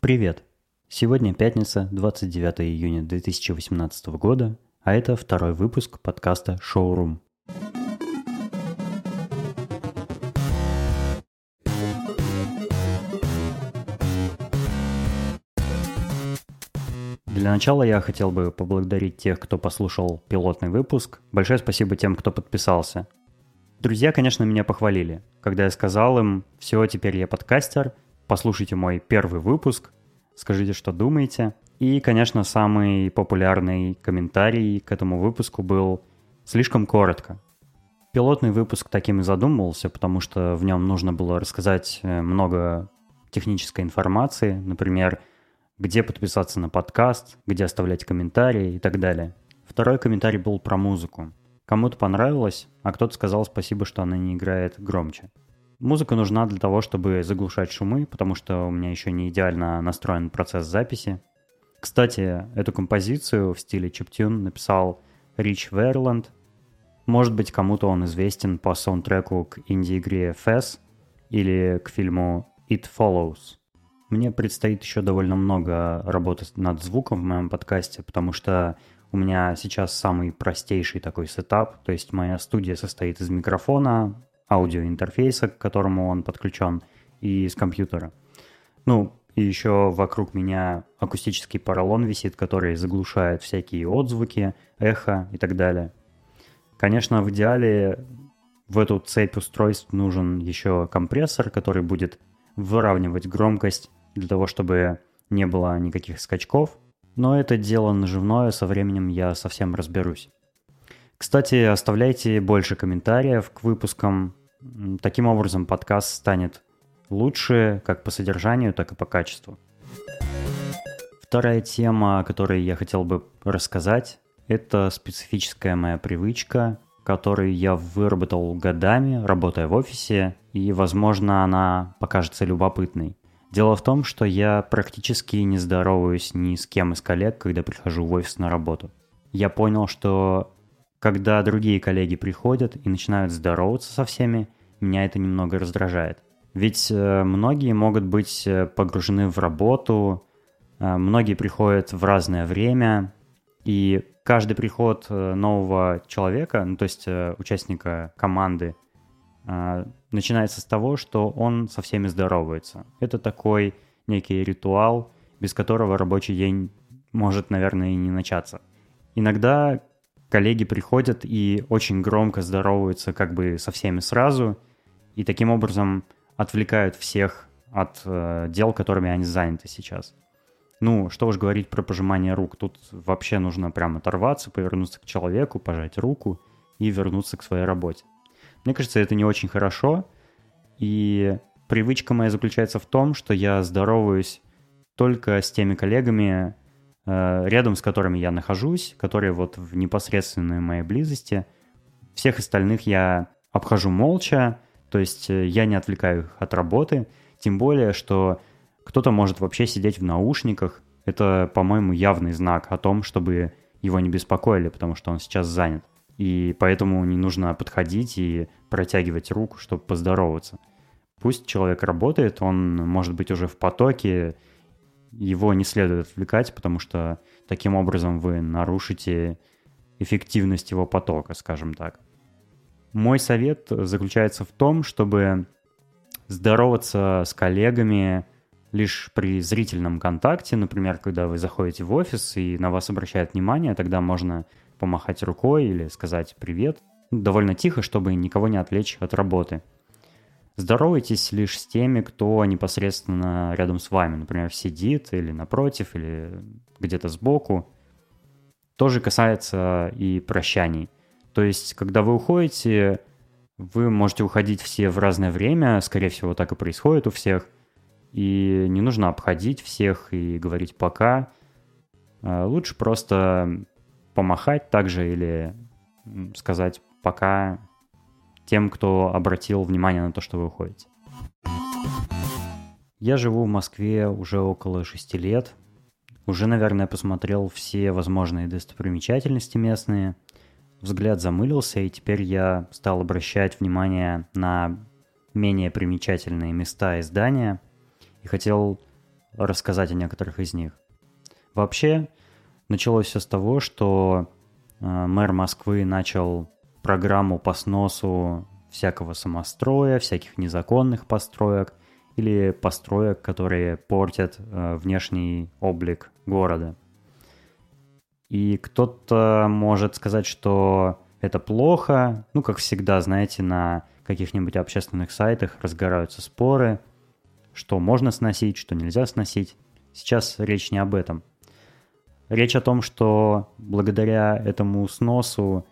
Привет! Сегодня пятница, 29 июня 2018 года, а это второй выпуск подкаста «Шоурум». Для начала я хотел бы поблагодарить тех, кто послушал пилотный выпуск. Большое спасибо тем, кто подписался. Друзья, конечно, меня похвалили, когда я сказал им, все, теперь я подкастер – послушайте мой первый выпуск, скажите, что думаете. И, конечно, самый популярный комментарий к этому выпуску был слишком коротко. Пилотный выпуск таким и задумывался, потому что в нем нужно было рассказать э, много технической информации, например, где подписаться на подкаст, где оставлять комментарии и так далее. Второй комментарий был про музыку. Кому-то понравилось, а кто-то сказал спасибо, что она не играет громче. Музыка нужна для того, чтобы заглушать шумы, потому что у меня еще не идеально настроен процесс записи. Кстати, эту композицию в стиле чиптюн написал Рич Верланд. Может быть, кому-то он известен по саундтреку к инди-игре Fez или к фильму It Follows. Мне предстоит еще довольно много работы над звуком в моем подкасте, потому что у меня сейчас самый простейший такой сетап, то есть моя студия состоит из микрофона, аудиоинтерфейса, к которому он подключен, и из компьютера. Ну, и еще вокруг меня акустический поролон висит, который заглушает всякие отзвуки, эхо и так далее. Конечно, в идеале в эту цепь устройств нужен еще компрессор, который будет выравнивать громкость для того, чтобы не было никаких скачков. Но это дело наживное, со временем я совсем разберусь. Кстати, оставляйте больше комментариев к выпускам. Таким образом, подкаст станет лучше как по содержанию, так и по качеству. Вторая тема, о которой я хотел бы рассказать, это специфическая моя привычка, которую я выработал годами, работая в офисе, и, возможно, она покажется любопытной. Дело в том, что я практически не здороваюсь ни с кем из коллег, когда прихожу в офис на работу. Я понял, что когда другие коллеги приходят и начинают здороваться со всеми, меня это немного раздражает. Ведь э, многие могут быть э, погружены в работу, э, многие приходят в разное время, и каждый приход нового человека, ну то есть участника команды, начинается с того, что он со всеми здоровается. Это такой некий ритуал, без которого рабочий день может, наверное, и не начаться. Иногда коллеги приходят и очень громко здороваются как бы со всеми сразу, и таким образом отвлекают всех от э, дел, которыми они заняты сейчас. Ну, что уж говорить про пожимание рук. Тут вообще нужно прям оторваться, повернуться к человеку, пожать руку и вернуться к своей работе. Мне кажется, это не очень хорошо. И привычка моя заключается в том, что я здороваюсь только с теми коллегами, рядом с которыми я нахожусь, которые вот в непосредственной моей близости. Всех остальных я обхожу молча, то есть э, я не отвлекаю их от работы, тем более, что кто-то может вообще сидеть в наушниках. Это, по-моему, явный знак о том, чтобы его не беспокоили, потому что он сейчас занят. И поэтому не нужно подходить и протягивать руку, чтобы поздороваться. Пусть человек работает, он может быть уже в потоке, его не следует отвлекать, потому что таким образом вы нарушите эффективность его потока, скажем так. Мой совет заключается в том, чтобы здороваться с коллегами лишь при зрительном контакте, например, когда вы заходите в офис и на вас обращают внимание, тогда можно помахать рукой или сказать «привет», довольно тихо, чтобы никого не отвлечь от работы – Здоровайтесь лишь с теми, кто непосредственно рядом с вами, например, сидит или напротив, или где-то сбоку. Тоже касается и прощаний. То есть, когда вы уходите, вы можете уходить все в разное время, скорее всего, так и происходит у всех. И не нужно обходить всех и говорить «пока». А лучше просто помахать также или сказать «пока», тем, кто обратил внимание на то, что вы уходите. Я живу в Москве уже около шести лет. Уже, наверное, посмотрел все возможные достопримечательности местные. Взгляд замылился, и теперь я стал обращать внимание на менее примечательные места и здания. И хотел рассказать о некоторых из них. Вообще, началось все с того, что э, мэр Москвы начал программу по сносу всякого самостроя, всяких незаконных построек или построек, которые портят э, внешний облик города. И кто-то может сказать, что это плохо. Ну, как всегда, знаете, на каких-нибудь общественных сайтах разгораются споры, что можно сносить, что нельзя сносить. Сейчас речь не об этом. Речь о том, что благодаря этому сносу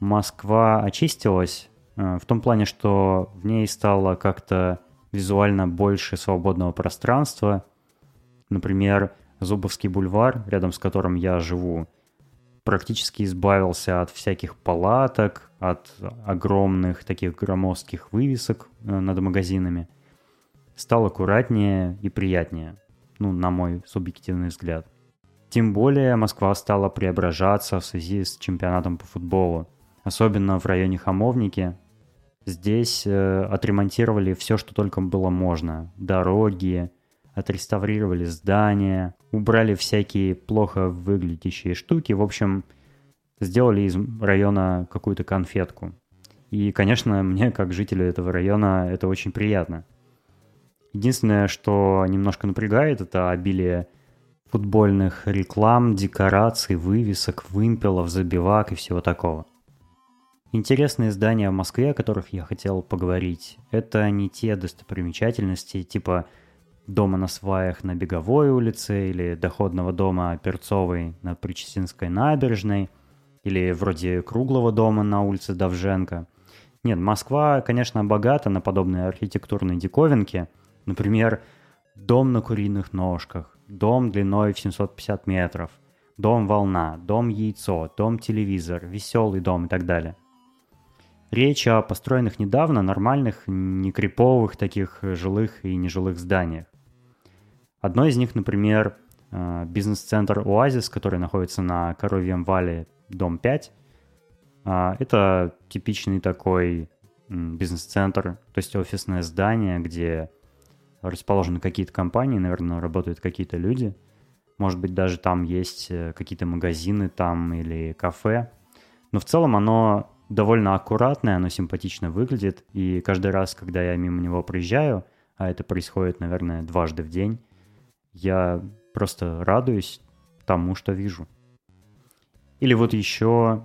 Москва очистилась э, в том плане, что в ней стало как-то визуально больше свободного пространства. Например, Зубовский бульвар, рядом с которым я живу, практически избавился от всяких палаток, от огромных таких громоздких вывесок э, над магазинами. Стал аккуратнее и приятнее, ну, на мой субъективный взгляд. Тем более Москва стала преображаться в связи с чемпионатом по футболу, особенно в районе Хамовники. Здесь э, отремонтировали все, что только было можно. Дороги, отреставрировали здания, убрали всякие плохо выглядящие штуки. В общем, сделали из района какую-то конфетку. И, конечно, мне, как жителю этого района, это очень приятно. Единственное, что немножко напрягает, это обилие футбольных реклам, декораций, вывесок, вымпелов, забивак и всего такого. Интересные здания в Москве, о которых я хотел поговорить, это не те достопримечательности, типа дома на сваях на Беговой улице или доходного дома Перцовой на Причесинской набережной или вроде круглого дома на улице Давженко. Нет, Москва, конечно, богата на подобные архитектурные диковинки. Например, дом на куриных ножках, дом длиной в 750 метров, дом волна, дом яйцо, дом телевизор, веселый дом и так далее. Речь о построенных недавно нормальных, не криповых таких жилых и нежилых зданиях. Одно из них, например, э, бизнес-центр «Оазис», который находится на Коровьем вале, дом 5. А, это типичный такой бизнес-центр, то есть офисное здание, где расположены какие-то компании, наверное, работают какие-то люди. Может быть, даже там есть э, какие-то магазины там или кафе. Но в целом оно довольно аккуратное, оно симпатично выглядит. И каждый раз, когда я мимо него проезжаю, а это происходит, наверное, дважды в день, я просто радуюсь тому, что вижу. Или вот еще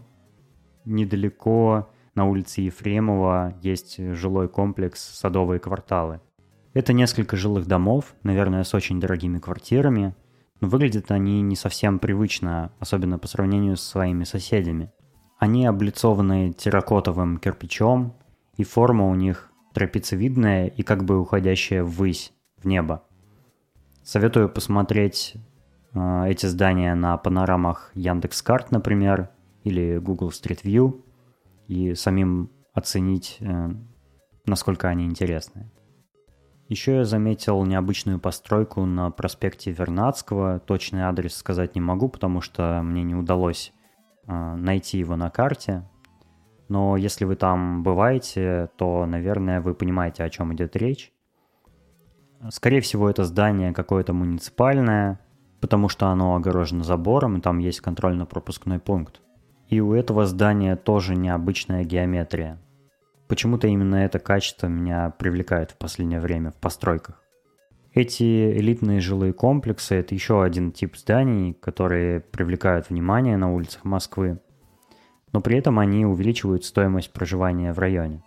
недалеко на улице Ефремова есть жилой комплекс «Садовые кварталы». Это несколько жилых домов, наверное, с очень дорогими квартирами, но выглядят они не совсем привычно, особенно по сравнению с своими соседями. Они облицованы терракотовым кирпичом, и форма у них трапециевидная и как бы уходящая ввысь, в небо. Советую посмотреть э, эти здания на панорамах Яндекс.Карт, например, или Google Street View, и самим оценить, э, насколько они интересны. Еще я заметил необычную постройку на проспекте Вернадского. Точный адрес сказать не могу, потому что мне не удалось найти его на карте. Но если вы там бываете, то, наверное, вы понимаете, о чем идет речь. Скорее всего, это здание какое-то муниципальное, потому что оно огорожено забором, и там есть контрольно-пропускной пункт. И у этого здания тоже необычная геометрия. Почему-то именно это качество меня привлекает в последнее время в постройках. Эти элитные жилые комплексы – это еще один тип зданий, которые привлекают внимание на улицах Москвы, но при этом они увеличивают стоимость проживания в районе.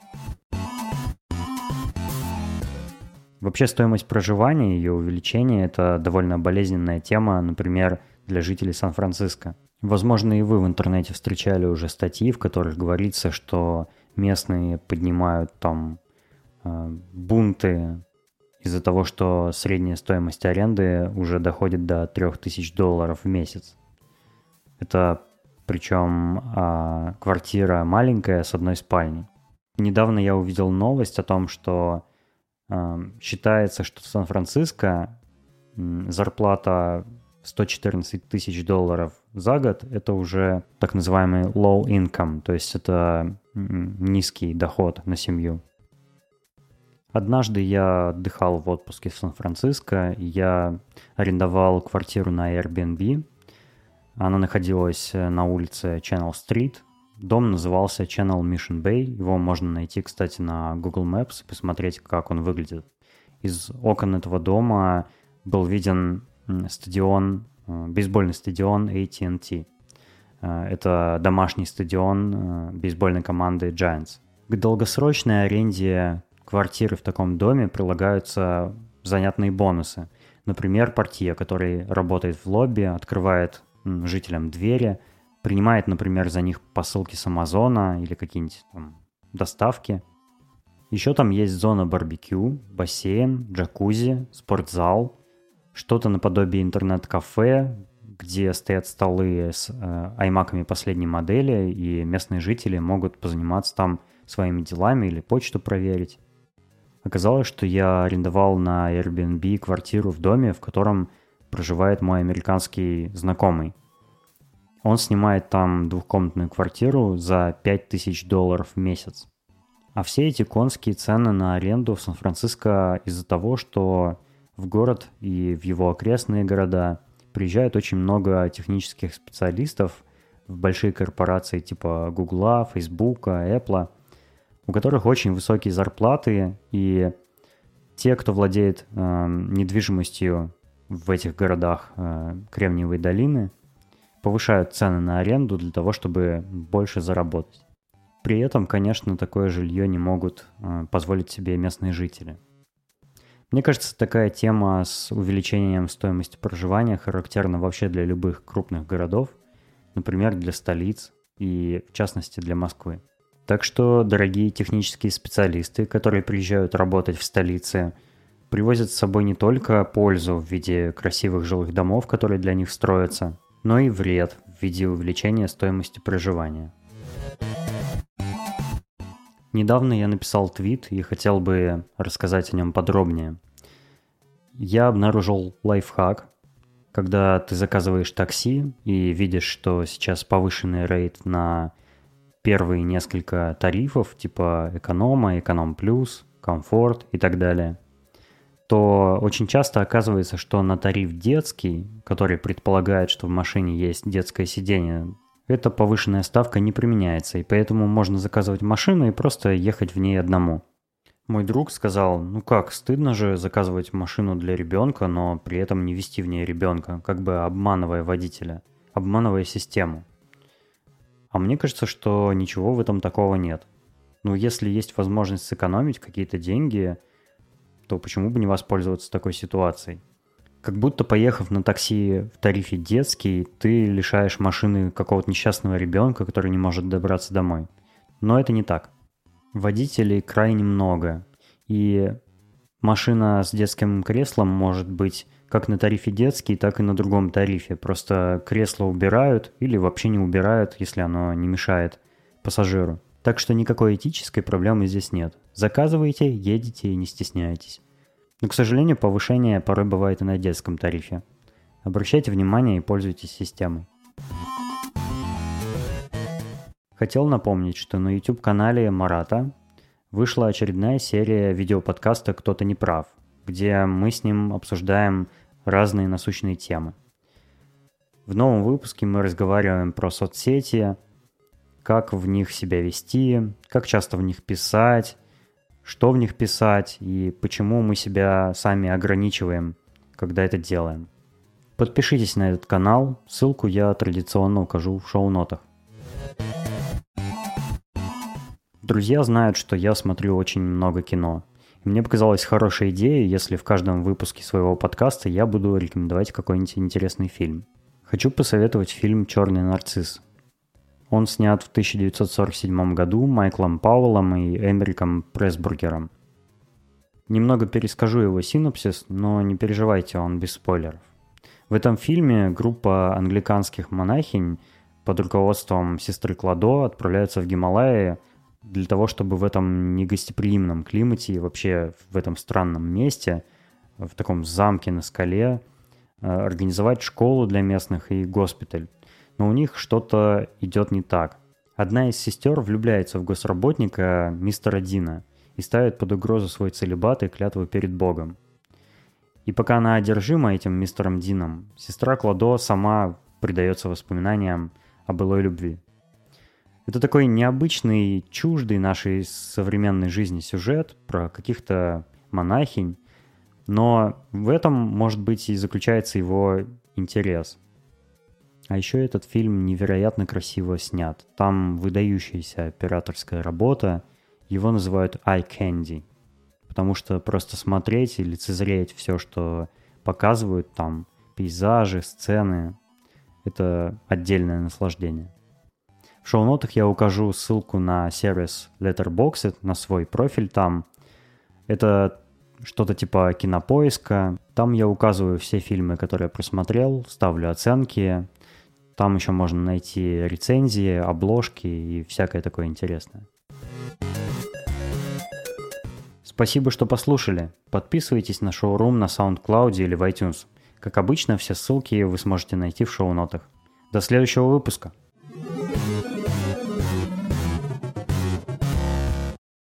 Вообще стоимость проживания и ее увеличение – это довольно болезненная тема, например, для жителей Сан-Франциско. Возможно, и вы в интернете встречали уже статьи, в которых говорится, что местные поднимают там э, бунты из-за того, что средняя стоимость аренды уже доходит до 3000 долларов в месяц. Это причем э, квартира маленькая с одной спальней. Недавно я увидел новость о том, что Считается, что в Сан-Франциско зарплата 114 тысяч долларов за год – это уже так называемый low income, то есть это низкий доход на семью. Однажды я отдыхал в отпуске в Сан-Франциско, я арендовал квартиру на Airbnb. Она находилась на улице Channel Street. Дом назывался Channel Mission Bay. Его можно найти, кстати, на Google Maps и посмотреть, как он выглядит. Из окон этого дома был виден стадион, э, бейсбольный стадион AT&T. Э, это домашний стадион э, бейсбольной команды Giants. К долгосрочной аренде квартиры в таком доме прилагаются занятные бонусы. Например, портье, который работает в лобби, открывает жителям двери, принимает, например, за них посылки с Амазона или какие-нибудь там доставки. Еще там есть зона барбекю, бассейн, джакузи, спортзал, что-то наподобие интернет-кафе, где стоят столы с э, последней модели, и местные жители могут позаниматься там своими делами или почту проверить. Оказалось, что я арендовал на Airbnb квартиру в доме, в котором проживает мой американский знакомый. Он снимает там двухкомнатную квартиру за 5000 долларов в месяц. А все эти конские цены на аренду в Сан-Франциско из-за того, что в город и в его окрестные города приезжает очень много технических специалистов в большие корпорации типа Гугла, Фейсбука, Apple, у которых очень высокие зарплаты, и те, кто владеет э, недвижимостью в этих городах э, Кремниевой долины, повышают цены на аренду для того, чтобы больше заработать. При этом, конечно, такое жилье не могут э, позволить себе местные жители – мне кажется, такая тема с увеличением стоимости проживания характерна вообще для любых крупных городов, например, для столиц и, в частности, для Москвы. Так что, дорогие технические специалисты, которые приезжают работать в столице, привозят с собой не только пользу в виде красивых жилых домов, которые для них строятся, но и вред в виде увеличения стоимости проживания. Недавно я написал твит и хотел бы рассказать о нем подробнее. Я обнаружил лайфхак, когда ты заказываешь такси и видишь, что сейчас повышенный рейд на первые несколько тарифов, типа эконома, эконом плюс, комфорт и так далее, то очень часто оказывается, что на тариф детский, который предполагает, что в машине есть детское сиденье, эта повышенная ставка не применяется, и поэтому можно заказывать машину и просто ехать в ней одному. Мой друг сказал, ну как, стыдно же заказывать машину для ребенка, но при этом не вести в ней ребенка, как бы обманывая водителя, обманывая систему. А мне кажется, что ничего в этом такого нет. Ну, если есть возможность сэкономить какие-то деньги, то почему бы не воспользоваться такой ситуацией? Как будто поехав на такси в тарифе детский, ты лишаешь машины какого-то несчастного ребенка, который не может добраться домой. Но это не так. Водителей крайне много. И машина с детским креслом может быть как на тарифе детский, так и на другом тарифе. Просто кресло убирают или вообще не убирают, если оно не мешает пассажиру. Так что никакой этической проблемы здесь нет. Заказывайте, едете и не стесняйтесь. Но, к сожалению, повышение порой бывает и на детском тарифе. Обращайте внимание и пользуйтесь системой. Хотел напомнить, что на YouTube-канале Марата вышла очередная серия видеоподкаста «Кто-то не прав», где мы с ним обсуждаем разные насущные темы. В новом выпуске мы разговариваем про соцсети, как в них себя вести, как часто в них писать, что в них писать и почему мы себя сами ограничиваем, когда это делаем. Подпишитесь на этот канал, ссылку я традиционно укажу в шоу-нотах. Друзья знают, что я смотрю очень много кино. Мне показалась хорошей идеей, если в каждом выпуске своего подкаста я буду рекомендовать какой-нибудь интересный фильм. Хочу посоветовать фильм «Черный нарцисс». Он снят в 1947 году Майклом Пауэллом и Эмериком Пресбургером. Немного перескажу его синопсис, но не переживайте, он без спойлеров. В этом фильме группа англиканских монахинь под руководством сестры Кладо отправляются в Гималаи для того, чтобы в этом негостеприимном климате и вообще в этом странном месте, в таком замке на скале, э, организовать школу для местных и госпиталь но у них что-то идет не так. Одна из сестер влюбляется в госработника мистера Дина, и ставит под угрозу свой целебат и клятву перед Богом. И пока она одержима этим мистером Дином, сестра Кладо сама предается воспоминаниям о былой любви. Это такой необычный, чуждый нашей современной жизни сюжет про каких-то монахинь, но в этом, может быть, и заключается его интерес. А еще этот фильм невероятно красиво снят. Там выдающаяся операторская работа. Его называют eye candy, потому что просто смотреть и лицезреть все, что показывают там, пейзажи, сцены, это отдельное наслаждение. В шоу-нотах я укажу ссылку на сервис Letterboxd, на свой профиль там. Это что-то типа кинопоиска. Там я указываю все фильмы, которые просмотрел, ставлю оценки. Там еще можно найти рецензии, обложки и всякое такое интересное. Спасибо, что послушали. Подписывайтесь на шоурум на SoundCloud или в iTunes. Как обычно, все ссылки вы сможете найти в шоу-нотах. До следующего выпуска.